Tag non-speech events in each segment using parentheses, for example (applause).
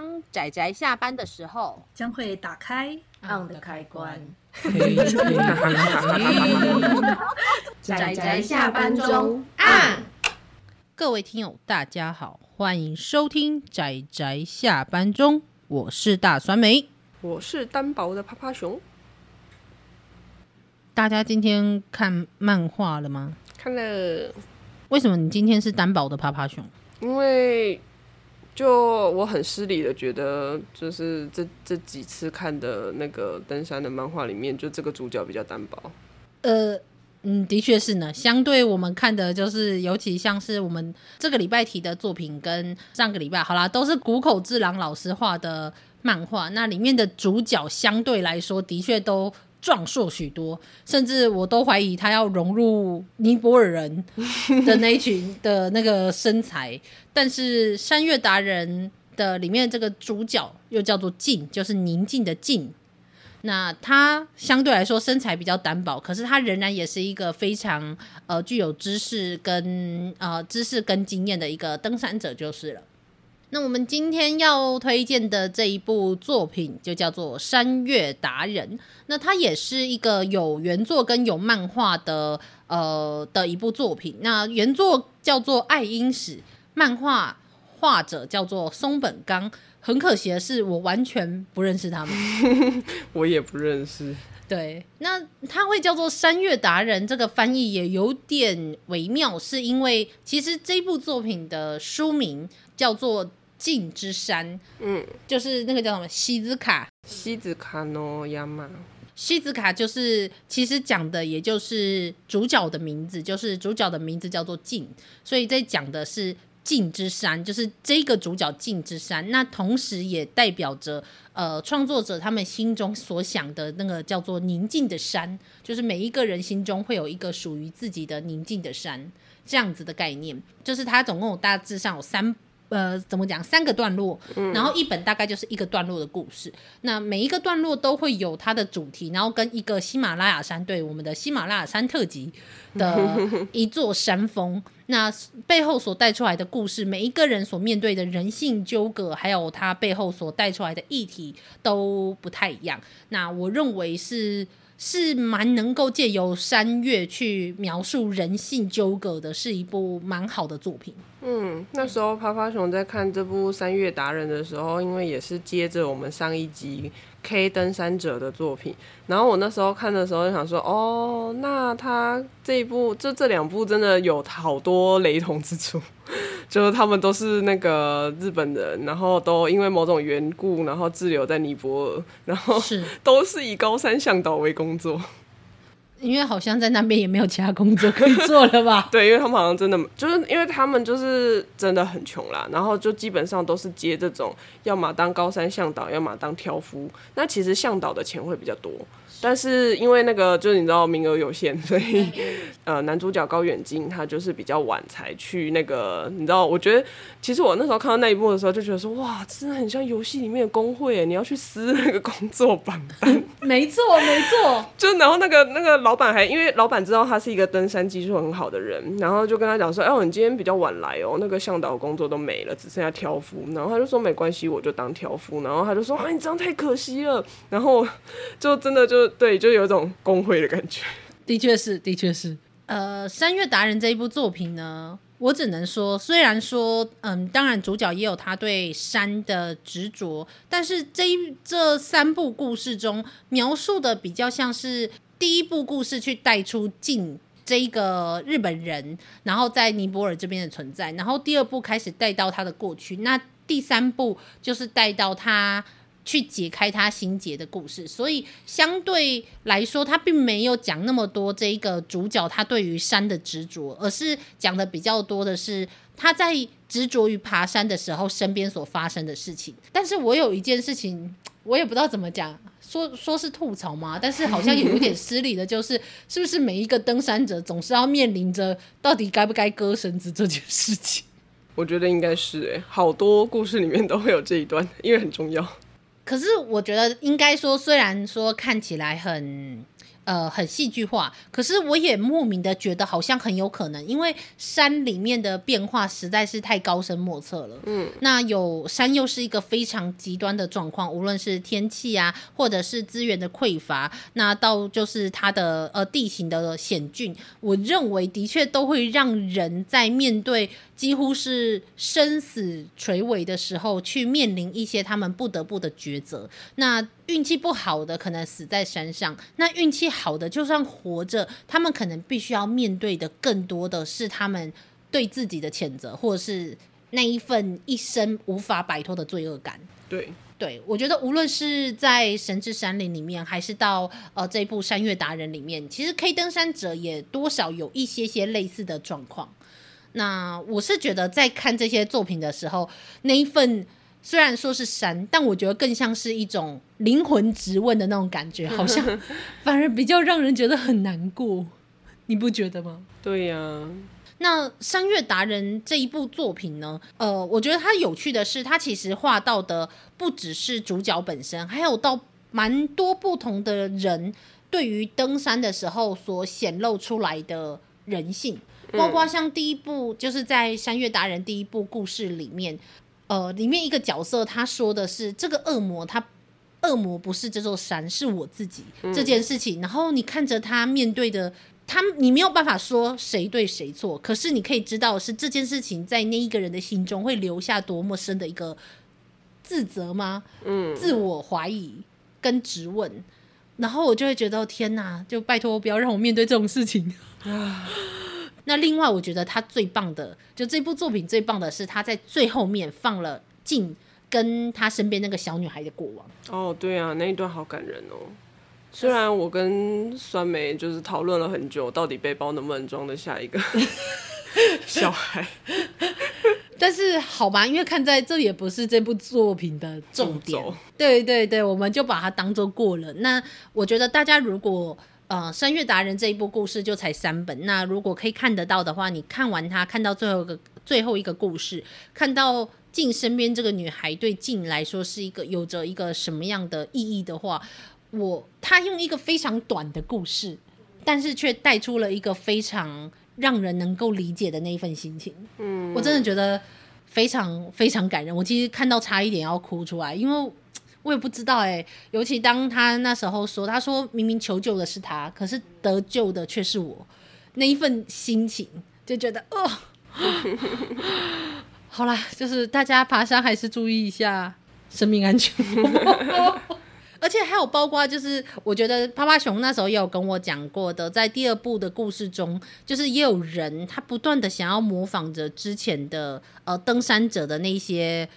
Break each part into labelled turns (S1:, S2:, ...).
S1: 当宅宅下班的时候，
S2: 将会打开
S3: on 的开关。
S1: 仔仔下班中按。各位听友，大家好，欢迎收听仔仔下班中，我是大酸梅，
S3: 我是单薄的趴趴熊。
S1: 大家今天看漫画了吗？
S3: 看了。
S1: 为什么你今天是单薄的趴趴熊？
S3: 因为就我很失礼的觉得，就是这这几次看的那个登山的漫画里面，就这个主角比较单薄。
S1: 呃，嗯，的确是呢。相对我们看的，就是尤其像是我们这个礼拜提的作品，跟上个礼拜好啦，都是谷口智郎老师画的漫画。那里面的主角相对来说，的确都。壮硕许多，甚至我都怀疑他要融入尼泊尔人 (laughs) 的那一群的那个身材。但是山岳达人的里面这个主角又叫做静，就是宁静的静。那他相对来说身材比较单薄，可是他仍然也是一个非常呃具有知识跟呃知识跟经验的一个登山者就是了。那我们今天要推荐的这一部作品就叫做《山月达人》，那它也是一个有原作跟有漫画的呃的一部作品。那原作叫做爱因史，漫画画者叫做松本刚。很可惜的是，我完全不认识他们，(laughs)
S3: 我也不认识。
S1: 对，那他会叫做《山月达人》，这个翻译也有点微妙，是因为其实这部作品的书名叫做。静之山，嗯，就是那个叫什么西子卡，
S3: 西子卡诺亚马，
S1: 西子卡就是其实讲的也就是主角的名字，就是主角的名字叫做静，所以在讲的是静之山，就是这个主角静之山，那同时也代表着呃创作者他们心中所想的那个叫做宁静的山，就是每一个人心中会有一个属于自己的宁静的山，这样子的概念，就是它总共有大致上有三。呃，怎么讲？三个段落，然后一本大概就是一个段落的故事。嗯、那每一个段落都会有它的主题，然后跟一个喜马拉雅山，对我们的喜马拉雅山特辑的 (laughs) 一座山峰，那背后所带出来的故事，每一个人所面对的人性纠葛，还有他背后所带出来的议题都不太一样。那我认为是。是蛮能够借由山月去描述人性纠葛的，是一部蛮好的作品。
S3: 嗯，那时候趴趴熊在看这部《山月达人》的时候，因为也是接着我们上一集 K 登山者的作品，然后我那时候看的时候就想说，哦，那他这一部，这这两部真的有好多雷同之处。(laughs) 就是他们都是那个日本人，然后都因为某种缘故，然后滞留在尼泊尔，然后都是以高山向导为工作，
S1: 因为好像在那边也没有其他工作可以做了吧？(laughs)
S3: 对，因为他们好像真的就是因为他们就是真的很穷啦，然后就基本上都是接这种，要么当高山向导，要么当挑夫。那其实向导的钱会比较多。但是因为那个就是你知道名额有限，(laughs) 所以呃男主角高远镜他就是比较晚才去那个你知道，我觉得其实我那时候看到那一幕的时候就觉得说哇，真的很像游戏里面的工会，你要去撕那个工作榜单。
S1: 没 (laughs) 错没错，(laughs)
S3: 就然后那个那个老板还因为老板知道他是一个登山技术很好的人，然后就跟他讲说，哎，你今天比较晚来哦，那个向导工作都没了，只剩下挑夫。然后他就说没关系，我就当挑夫。然后他就说啊，你这样太可惜了。然后就真的就。对，就有一种工会的感觉。
S1: 的确是，的确是。呃，《山月达人》这一部作品呢，我只能说，虽然说，嗯，当然主角也有他对山的执着，但是这一这三部故事中描述的比较像是第一部故事去带出静这一个日本人，然后在尼泊尔这边的存在，然后第二部开始带到他的过去，那第三部就是带到他。去解开他心结的故事，所以相对来说，他并没有讲那么多这一个主角他对于山的执着，而是讲的比较多的是他在执着于爬山的时候身边所发生的事情。但是我有一件事情，我也不知道怎么讲，说说是吐槽吗？但是好像有一点失礼的，就是是不是每一个登山者总是要面临着到底该不该割绳子这件事情？
S3: 我觉得应该是诶、欸，好多故事里面都会有这一段，因为很重要。
S1: 可是我觉得应该说，虽然说看起来很呃，很戏剧化，可是我也莫名的觉得好像很有可能，因为山里面的变化实在是太高深莫测了。嗯，那有山又是一个非常极端的状况，无论是天气啊，或者是资源的匮乏，那到就是它的呃地形的险峻，我认为的确都会让人在面对几乎是生死垂危的时候，去面临一些他们不得不的抉择。那运气不好的可能死在山上，那运气好的就算活着，他们可能必须要面对的更多的是他们对自己的谴责，或者是那一份一生无法摆脱的罪恶感。
S3: 对，
S1: 对我觉得无论是在《神之山林》里面，还是到呃这部《山岳达人》里面，其实 K 登山者也多少有一些些类似的状况。那我是觉得在看这些作品的时候，那一份。虽然说是山，但我觉得更像是一种灵魂质问的那种感觉，好像 (laughs) 反而比较让人觉得很难过，你不觉得吗？
S3: 对呀、啊。
S1: 那《山月达人》这一部作品呢？呃，我觉得它有趣的是，它其实画到的不只是主角本身，还有到蛮多不同的人对于登山的时候所显露出来的人性，包括像第一部，就是在《山月达人》第一部故事里面。呃，里面一个角色他说的是这个恶魔，他恶魔不是这座山，是我自己这件事情。嗯、然后你看着他面对的他，你没有办法说谁对谁错，可是你可以知道是这件事情在那一个人的心中会留下多么深的一个自责吗？嗯，自我怀疑跟质问。然后我就会觉得天哪，就拜托不要让我面对这种事情啊。那另外，我觉得他最棒的，就这部作品最棒的是他在最后面放了静跟他身边那个小女孩的过往。
S3: 哦，对啊，那一段好感人哦。虽然我跟酸梅就是讨论了很久，到底背包能不能装得下一个 (laughs) 小孩，(laughs)
S1: 但是好吧，因为看在这也不是这部作品的重点。对对对，我们就把它当做过了。那我觉得大家如果。呃，《山月达人》这一部故事就才三本，那如果可以看得到的话，你看完它，看到最后一个最后一个故事，看到静身边这个女孩对静来说是一个有着一个什么样的意义的话，我他用一个非常短的故事，但是却带出了一个非常让人能够理解的那一份心情。嗯，我真的觉得非常非常感人，我其实看到差一点要哭出来，因为。我也不知道哎、尤其当他那时候说，他说明明求救的是他，可是得救的却是我，那一份心情就觉得哦，(laughs) 好啦，就是大家爬山还是注意一下生命安全，(laughs) 而且还有包括就是我觉得趴趴熊那时候也有跟我讲过的，在第二部的故事中，就是也有人他不断的想要模仿着之前的呃登山者的那些。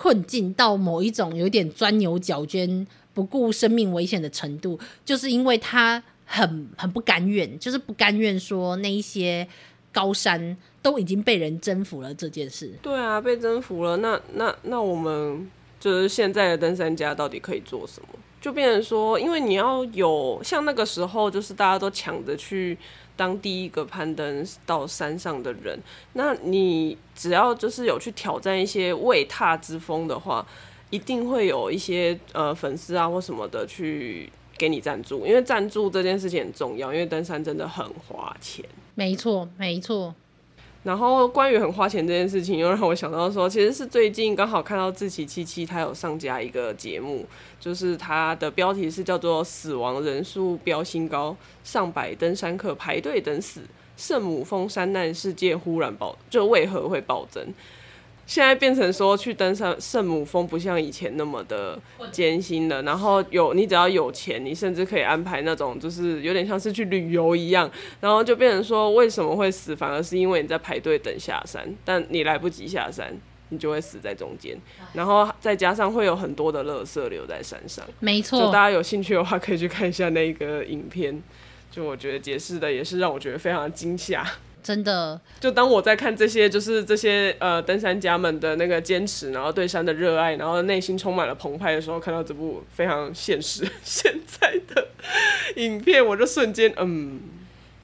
S1: 困境到某一种有点钻牛角尖、不顾生命危险的程度，就是因为他很很不甘愿，就是不甘愿说那一些高山都已经被人征服了这件事。
S3: 对啊，被征服了，那那那我们就是现在的登山家到底可以做什么？就变成说，因为你要有像那个时候，就是大家都抢着去。当第一个攀登到山上的人，那你只要就是有去挑战一些未踏之峰的话，一定会有一些呃粉丝啊或什么的去给你赞助，因为赞助这件事情很重要，因为登山真的很花钱。
S1: 没错，没错。
S3: 然后关于很花钱这件事情，又让我想到说，其实是最近刚好看到自奇七七他有上架一个节目，就是他的标题是叫做“死亡人数飙新高，上百登山客排队等死，圣母峰山难事件忽然爆，就为何会暴增？”现在变成说去登山圣母峰不像以前那么的艰辛了，然后有你只要有钱，你甚至可以安排那种就是有点像是去旅游一样，然后就变成说为什么会死，反而是因为你在排队等下山，但你来不及下山，你就会死在中间，然后再加上会有很多的垃圾留在山上，
S1: 没错，
S3: 就大家有兴趣的话可以去看一下那个影片，就我觉得解释的也是让我觉得非常惊吓。
S1: 真的，就
S3: 当我在看这些，就是这些呃登山家们的那个坚持，然后对山的热爱，然后内心充满了澎湃的时候，看到这部非常现实 (laughs) 现在的影片，我就瞬间嗯，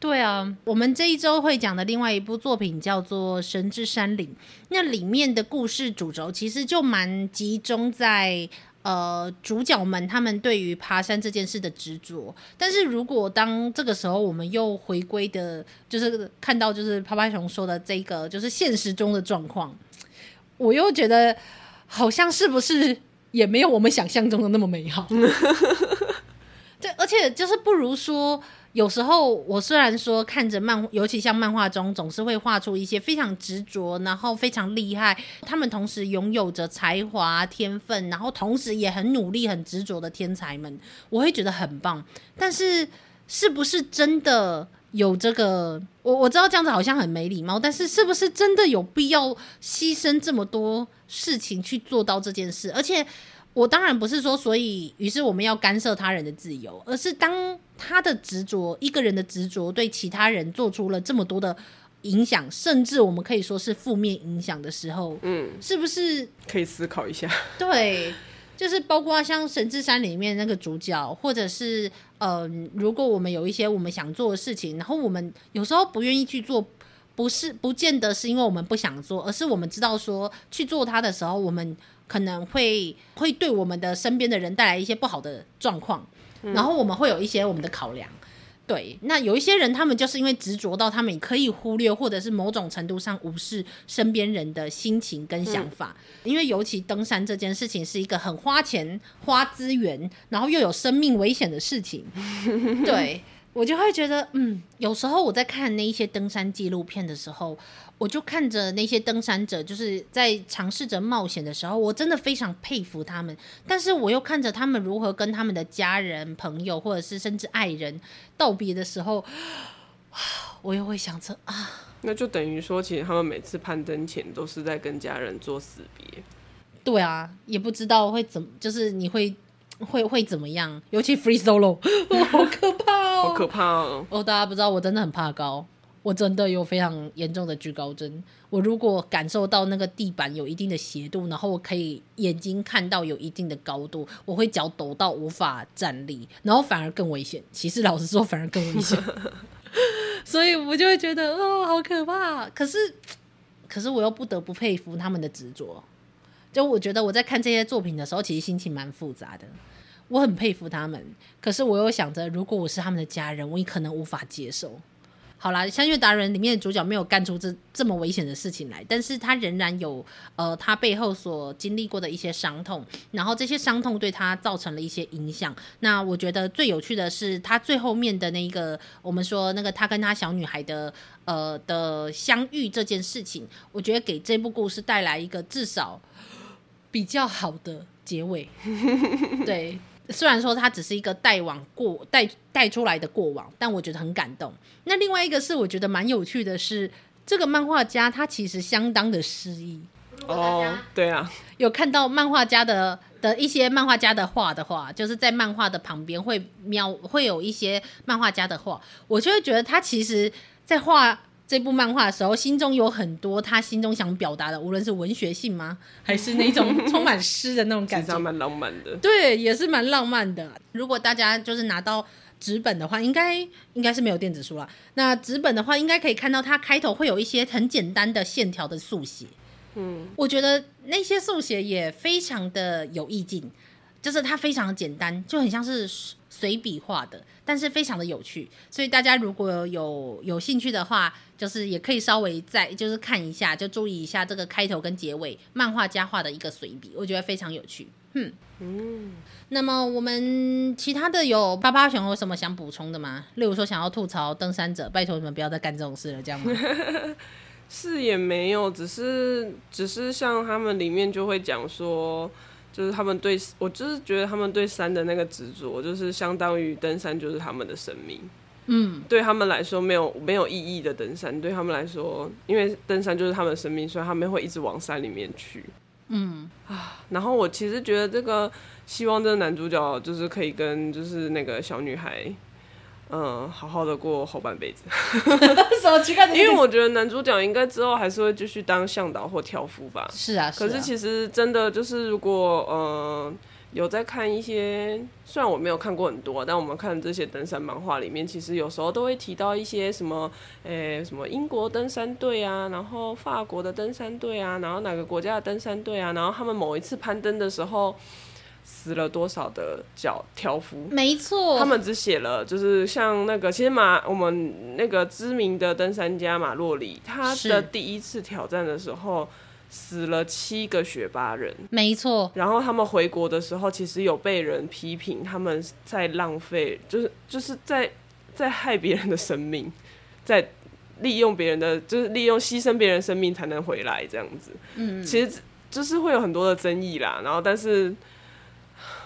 S1: 对啊，我们这一周会讲的另外一部作品叫做《神之山岭》，那里面的故事主轴其实就蛮集中在呃主角们他们对于爬山这件事的执着。但是如果当这个时候我们又回归的，就是看到就是趴趴熊说的这个，就是现实中的状况，我又觉得好像是不是也没有我们想象中的那么美好。(laughs) 对，而且就是不如说。有时候我虽然说看着漫，尤其像漫画中总是会画出一些非常执着，然后非常厉害，他们同时拥有着才华、天分，然后同时也很努力、很执着的天才们，我会觉得很棒。但是是不是真的有这个？我我知道这样子好像很没礼貌，但是是不是真的有必要牺牲这么多事情去做到这件事？而且。我当然不是说，所以于是我们要干涉他人的自由，而是当他的执着，一个人的执着对其他人做出了这么多的影响，甚至我们可以说是负面影响的时候，嗯，是不是
S3: 可以思考一下？
S1: 对，就是包括像神之山里面那个主角，或者是嗯、呃，如果我们有一些我们想做的事情，然后我们有时候不愿意去做，不是不见得是因为我们不想做，而是我们知道说去做它的时候，我们。可能会会对我们的身边的人带来一些不好的状况，嗯，然后我们会有一些我们的考量。对，那有一些人，他们就是因为执着到他们可以忽略，或者是某种程度上无视身边人的心情跟想法。嗯，因为尤其登山这件事情是一个很花钱、花资源，然后又有生命危险的事情。(laughs) 对。我就会觉得，嗯，有时候我在看那一些登山纪录片的时候，我就看着那些登山者，就是在尝试着冒险的时候，我真的非常佩服他们。但是我又看着他们如何跟他们的家人、朋友，或者是甚至爱人道别的时候，我又会想着啊，
S3: 那就等于说，其实他们每次攀登前都是在跟家人做死别。
S1: 对啊，也不知道会怎么，就是你会。会会怎么样？尤其 free solo，哦，(laughs) 好可怕哦！
S3: 好可怕哦！
S1: 哦，大家不知道，我真的很怕高，我真的有非常严重的惧高症。我如果感受到那个地板有一定的斜度，然后我可以眼睛看到有一定的高度，我会脚抖到无法站立，然后反而更危险。其实老实说，反而更危险。(laughs) 所以我就会觉得，哦，好可怕。可是，可是我又不得不佩服他们的执着。就我觉得我在看这些作品的时候，其实心情蛮复杂的。我很佩服他们，可是我又想着，如果我是他们的家人，我也可能无法接受。好啦，《相约达人》里面的主角没有干出这这么危险的事情来，但是他仍然有呃，他背后所经历过的一些伤痛，然后这些伤痛对他造成了一些影响。那我觉得最有趣的是，他最后面的那个，我们说那个他跟他小女孩的呃的相遇这件事情，我觉得给这部故事带来一个至少。比较好的结尾，对，(laughs) 虽然说它只是一个带往过带带出来的过往，但我觉得很感动。那另外一个是我觉得蛮有趣的是，这个漫画家他其实相当的诗意
S3: 哦，对啊，
S1: 有看到漫画家的的一些漫画家的画的话，就是在漫画的旁边会描会有一些漫画家的画，我就会觉得他其实在画。这部漫画的时候，心中有很多他心中想表达的，无论是文学性吗，还是那种 (laughs) 充满诗的那种感觉，
S3: 蛮浪漫的。
S1: 对，也是蛮浪漫的。如果大家就是拿到纸本的话，应该应该是没有电子书了。那纸本的话，应该可以看到它开头会有一些很简单的线条的速写。嗯，我觉得那些速写也非常的有意境，就是它非常的简单，就很像是随笔画的，但是非常的有趣。所以大家如果有有兴趣的话，就是也可以稍微再就是看一下，就注意一下这个开头跟结尾，漫画家画的一个随笔，我觉得非常有趣。嗯嗯。那么我们其他的有八八熊有什么想补充的吗？例如说想要吐槽登山者，拜托你们不要再干这种事了，这样吗？(laughs)
S3: 是也没有，只是只是像他们里面就会讲说，就是他们对我就是觉得他们对山的那个执着，就是相当于登山就是他们的生命。嗯，对他们来说没有没有意义的登山，对他们来说，因为登山就是他们的生命，所以他们会一直往山里面去。嗯啊，然后我其实觉得这个希望这个男主角就是可以跟就是那个小女孩，嗯，好好的过后半辈子。(laughs) 因为我觉得男主角应该之后还是会继续当向导或挑夫吧。
S1: 是啊，是啊。
S3: 可是其实真的就是如果嗯。有在看一些，虽然我没有看过很多，但我们看这些登山漫画里面，其实有时候都会提到一些什么，诶、欸，什么英国登山队啊，然后法国的登山队啊，然后哪个国家的登山队啊，然后他们某一次攀登的时候，死了多少的脚条幅。
S1: 没错，
S3: 他们只写了，就是像那个，其实马我们那个知名的登山家马洛里，他的第一次挑战的时候。死了七个雪巴人，
S1: 没错。
S3: 然后他们回国的时候，其实有被人批评他们在浪费，就是就是在在害别人的生命，在利用别人的，就是利用牺牲别人生命才能回来这样子。嗯，其实就是会有很多的争议啦。然后，但是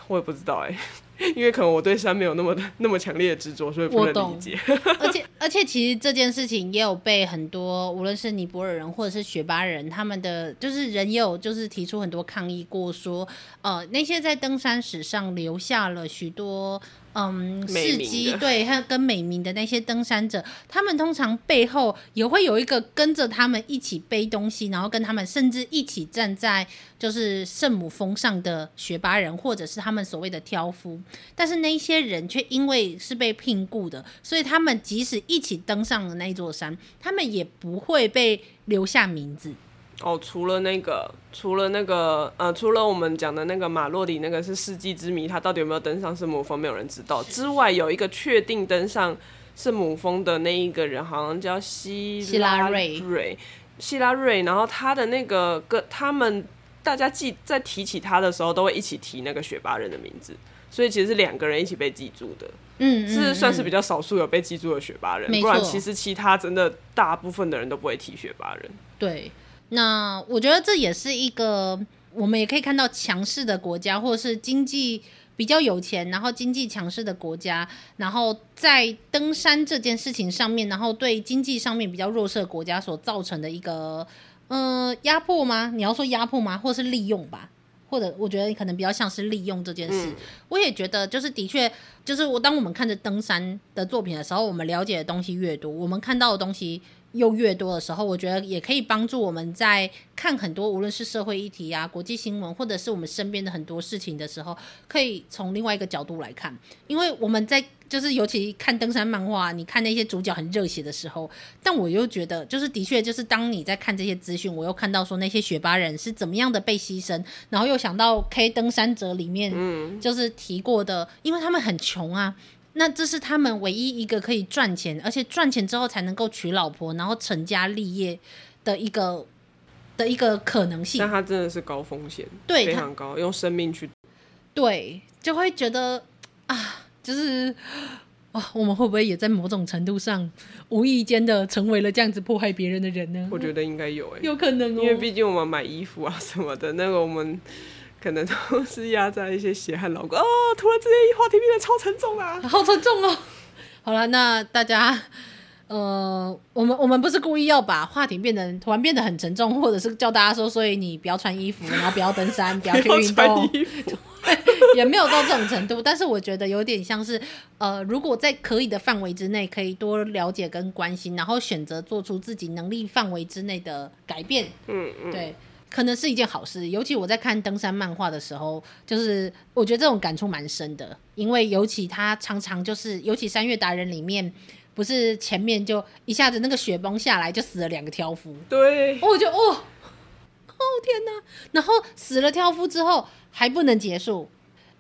S3: 我也不知道哎、欸。(laughs) 因为可能我对山没有那么的那么强烈的执着，所以不能理解。
S1: 而且而且，其实这件事情也有被很多，无论是尼泊尔人或者是雪巴人，他们的就是人也有就是提出很多抗议过，说呃那些在登山史上留下了许多。嗯，事迹对，还有跟美名的那些登山者，他们通常背后也会有一个跟着他们一起背东西，然后跟他们甚至一起站在就是圣母峰上的学巴人，或者是他们所谓的挑夫。但是那些人却因为是被聘雇的，所以他们即使一起登上了那座山，他们也不会被留下名字。
S3: 哦，除了那个，除了那个，呃，除了我们讲的那个马洛里那个是世纪之谜，他到底有没有登上圣母峰，没有人知道。之外，有一个确定登上圣母峰的那一个人，好像叫希希拉瑞，希拉瑞。然后他的那个跟他们大家记在提起他的时候，都会一起提那个雪巴人的名字，所以其实是两个人一起被记住的。嗯，是算是比较少数有被记住的雪巴人，不然其实其他真的大部分的人都不会提雪巴人。
S1: 对。那我觉得这也是一个，我们也可以看到强势的国家，或者是经济比较有钱，然后经济强势的国家，然后在登山这件事情上面，然后对经济上面比较弱势的国家所造成的一个，呃，压迫吗？你要说压迫吗？或是利用吧？或者我觉得可能比较像是利用这件事。嗯、我也觉得，就是的确，就是我当我们看着登山的作品的时候，我们了解的东西越多，我们看到的东西。又越多的时候，我觉得也可以帮助我们在看很多无论是社会议题啊、国际新闻，或者是我们身边的很多事情的时候，可以从另外一个角度来看。因为我们在就是尤其看登山漫画，你看那些主角很热血的时候，但我又觉得，就是的确，就是当你在看这些资讯，我又看到说那些雪巴人是怎么样的被牺牲，然后又想到 K 登山者里面，就是提过的，因为他们很穷啊。那这是他们唯一一个可以赚钱，而且赚钱之后才能够娶老婆，然后成家立业的一个的一个可能性。
S3: 那他真的是高风险，对，非常高，用生命去，
S1: 对，就会觉得啊，就是哇，我们会不会也在某种程度上无意间的成为了这样子迫害别人的人呢？
S3: 我觉得应该有哎，
S1: 有可能哦，
S3: 因为毕竟我们买衣服啊什么的，那个我们。可能都是压在一些血汗劳工哦，突然之间话题变得超沉重啊，
S1: 好沉重哦。(laughs) 好了，那大家，呃，我们我们不是故意要把话题变得突然变得很沉重，或者是叫大家说，所以你不要穿衣服，然后不要登山，不要去运动，(laughs) (laughs) 也没有到这种程度。但是我觉得有点像是，呃，如果在可以的范围之内，可以多了解跟关心，然后选择做出自己能力范围之内的改变。嗯嗯，对。可能是一件好事，尤其我在看登山漫画的时候，就是我觉得这种感触蛮深的，因为尤其他常常就是，尤其三月达人里面，不是前面就一下子那个雪崩下来就死了两个挑夫，
S3: 对，
S1: 我就哦，哦天哪，然后死了挑夫之后还不能结束，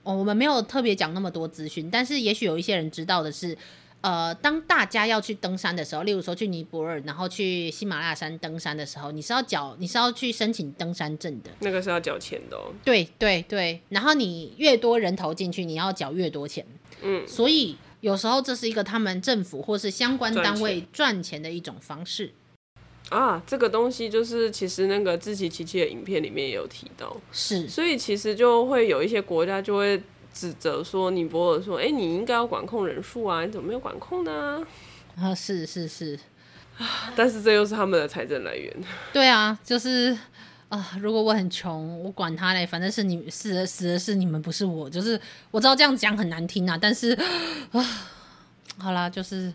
S1: 哦，我们没有特别讲那么多资讯，但是也许有一些人知道的是。呃，当大家要去登山的时候，例如说去尼泊尔，然后去喜马拉雅山登山的时候，你是要缴，你是要去申请登山证的。
S3: 那个是要缴钱的哦。
S1: 对对对，然后你越多人投进去，你要缴越多钱。嗯，所以有时候这是一个他们政府或是相关单位赚钱的一种方式。
S3: 啊，这个东西就是其实那个志祺七七的影片里面也有提到，
S1: 是，
S3: 所以其实就会有一些国家就会。指责说尼泊尔说，哎、欸，你应该要管控人数啊，你怎么没有管控呢？
S1: 啊，是是是，(sighs)
S3: 但是这又是他们的财政来源。(laughs)
S1: 对啊，就是啊、呃，如果我很穷，我管他嘞，反正是你死的死的是你们，不是我。就是我知道这样讲很难听啊，但是 (sighs) 啊，好啦，就是。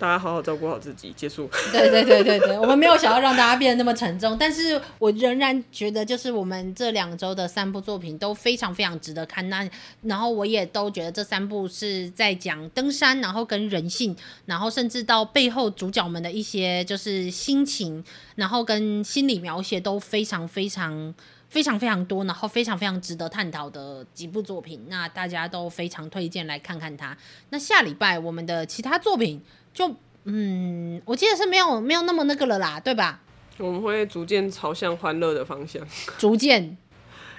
S3: 大家好好照顾好自己，结束。
S1: 对对对对对，我们没有想要让大家变得那么沉重，但是我仍然觉得，就是我们这两周的三部作品都非常非常值得看。那然后我也都觉得这三部是在讲登山，然后跟人性，然后甚至到背后主角们的一些就是心情，然后跟心理描写都非常非常非常非常多，然后非常非常值得探讨的几部作品，那大家都非常推荐来看看它。那下礼拜我们的其他作品就嗯，我记得是没有没有那么那个了啦，对吧？
S3: 我们会逐渐朝向欢乐的方向，
S1: 逐渐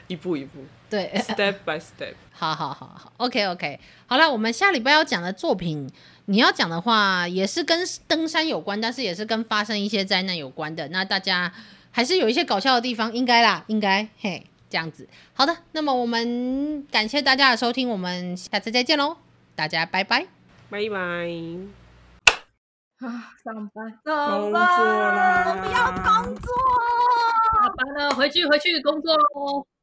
S3: 一步一步，
S1: 对
S3: ，step by step。(laughs)
S1: 好好好好，OK OK，好了，我们下礼拜要讲的作品，你要讲的话也是跟登山有关，但是也是跟发生一些灾难有关的。那大家还是有一些搞笑的地方，应该啦，应该嘿，这样子。好的，那么我们感谢大家的收听，我们下次再见喽，大家拜拜，
S3: 拜拜。
S2: 啊，上班，
S3: 上班，工作啦，
S2: 我不要工作，下班了，回去回去工作喽。